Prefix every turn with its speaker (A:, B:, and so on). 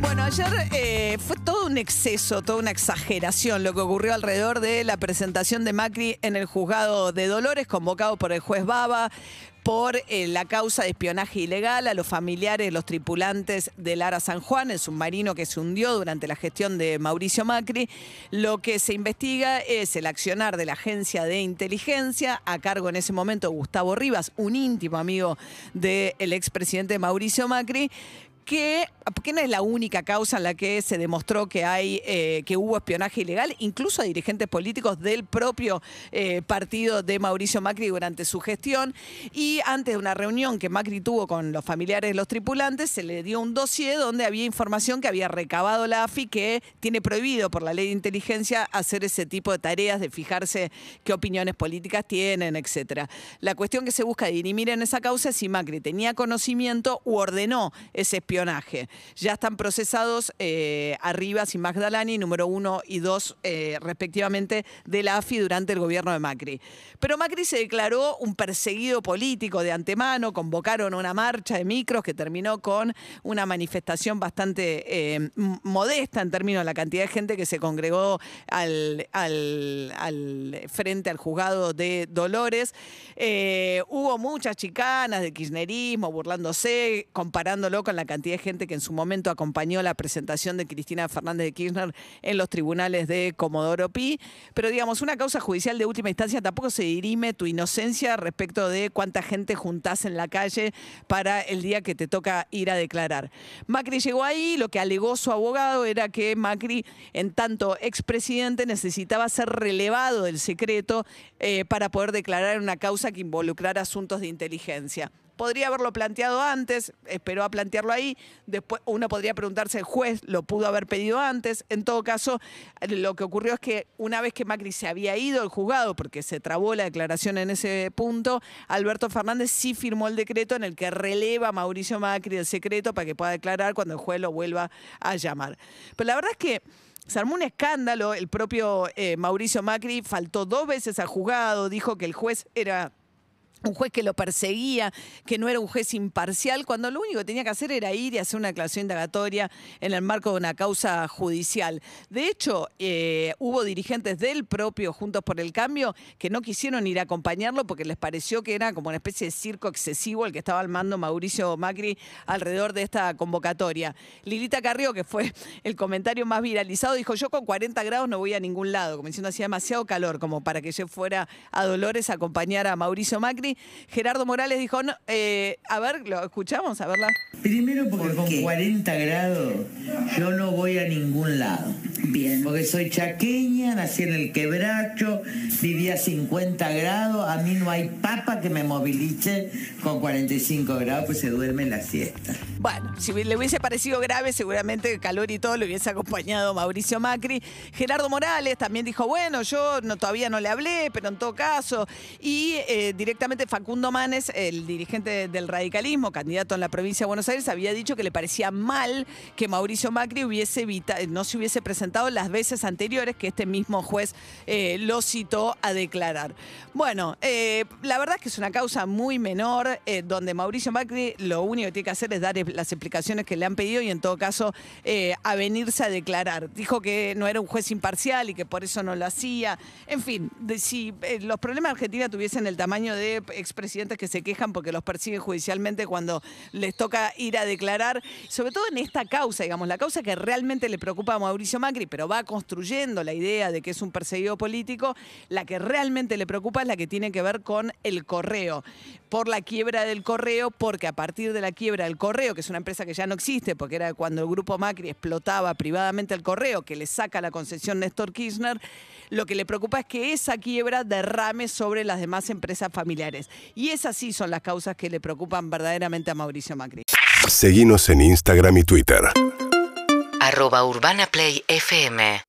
A: Bueno, ayer eh, fue todo un exceso, toda una exageración lo que ocurrió alrededor de la presentación de Macri en el juzgado de Dolores, convocado por el juez Baba por eh, la causa de espionaje ilegal a los familiares, los tripulantes del Ara San Juan, el submarino que se hundió durante la gestión de Mauricio Macri. Lo que se investiga es el accionar de la agencia de inteligencia, a cargo en ese momento Gustavo Rivas, un íntimo amigo del expresidente Mauricio Macri, que, no es la única causa en la que se demostró que hay eh, que hubo espionaje ilegal, incluso a dirigentes políticos del propio eh, partido de Mauricio Macri durante su gestión. Y antes de una reunión que Macri tuvo con los familiares de los tripulantes, se le dio un dossier donde había información que había recabado la AFI que tiene prohibido por la ley de inteligencia hacer ese tipo de tareas de fijarse qué opiniones políticas tienen, etcétera. La cuestión que se busca dirimir en esa causa es si Macri tenía conocimiento u ordenó ese espionaje. Ya están procesados eh, Arribas y Magdalani, número uno y dos, eh, respectivamente, de la AFI durante el gobierno de Macri. Pero Macri se declaró un perseguido político de antemano, convocaron una marcha de micros que terminó con una manifestación bastante eh, modesta en términos de la cantidad de gente que se congregó al, frente al juzgado de Dolores. Hubo muchas chicanas de kirchnerismo burlándose, comparándolo con la cantidad de gente que en su momento acompañó la presentación de Cristina Fernández de Kirchner en los tribunales de Comodoro Pi. Pero digamos, una causa judicial de última instancia tampoco se dirime tu inocencia respecto de cuánta gente juntás en la calle para el día que te toca ir a declarar. Macri llegó ahí, lo que alegó su abogado era que Macri, en tanto expresidente, necesitaba ser relevado del secreto eh, para poder declarar una causa que involucrara asuntos de inteligencia. Podría haberlo planteado antes, esperó a plantearlo ahí. Después uno podría preguntarse, el juez lo pudo haber pedido antes. En todo caso, lo que ocurrió es que una vez que Macri se había ido al juzgado, porque se trabó la declaración en ese punto, Alberto Fernández sí firmó el decreto en el que releva a Mauricio Macri del secreto para que pueda declarar cuando el juez lo vuelva a llamar. Pero la verdad es que se armó un escándalo. El propio eh, Mauricio Macri faltó dos veces al juzgado, dijo que el juez era un juez que lo perseguía, que no era un juez imparcial, cuando lo único que tenía que hacer era ir y hacer una declaración indagatoria en el marco de una causa judicial. De hecho, eh, hubo dirigentes del propio Juntos por el Cambio que no quisieron ir a acompañarlo porque les pareció que era como una especie de circo excesivo el que estaba armando Mauricio Macri alrededor de esta convocatoria. Lilita Carrió, que fue el comentario más viralizado, dijo, yo con 40 grados no voy a ningún lado, como diciendo hacía demasiado calor como para que yo fuera a Dolores a acompañar a Mauricio Macri. Gerardo Morales dijo, no, eh, a ver, lo escuchamos, a verla.
B: Primero porque con 40 grados yo no voy a ningún lado.
C: Bien.
B: Porque soy chaqueña, nací en el quebracho, vivía a 50 grados, a mí no hay papa que me movilice con 45 grados, pues se duerme en la siesta.
A: Bueno, si le hubiese parecido grave, seguramente el calor y todo lo hubiese acompañado Mauricio Macri. Gerardo Morales también dijo, bueno, yo no, todavía no le hablé, pero en todo caso. Y eh, directamente Facundo Manes, el dirigente del radicalismo, candidato en la provincia de Buenos Aires, había dicho que le parecía mal que Mauricio Macri hubiese evita- no se hubiese presentado las veces anteriores que este mismo juez eh, lo citó a declarar. Bueno, eh, la verdad es que es una causa muy menor, eh, donde Mauricio Macri lo único que tiene que hacer es dar las explicaciones que le han pedido y en todo caso eh, a declarar. Dijo que no era un juez imparcial y que por eso no lo hacía. En fin, si los problemas de Argentina tuviesen el tamaño de expresidentes que se quejan porque los persiguen judicialmente cuando les toca ir a declarar, sobre todo en esta causa, digamos, la causa que realmente le preocupa a Mauricio Macri, pero va construyendo la idea de que es un perseguido político, la que realmente le preocupa es la que tiene que ver con el correo, por la quiebra del correo, porque a partir de la quiebra del correo, que es una empresa que ya no existe, porque era cuando el grupo Macri explotaba privadamente el correo, que le saca la concesión Néstor Kirchner, lo que le preocupa es que esa quiebra derrame sobre las demás empresas familiares. Y esas sí son las causas que le preocupan verdaderamente a Mauricio Macri.
D: Seguinos en Instagram y Twitter.
E: Arroba Urbana Play FM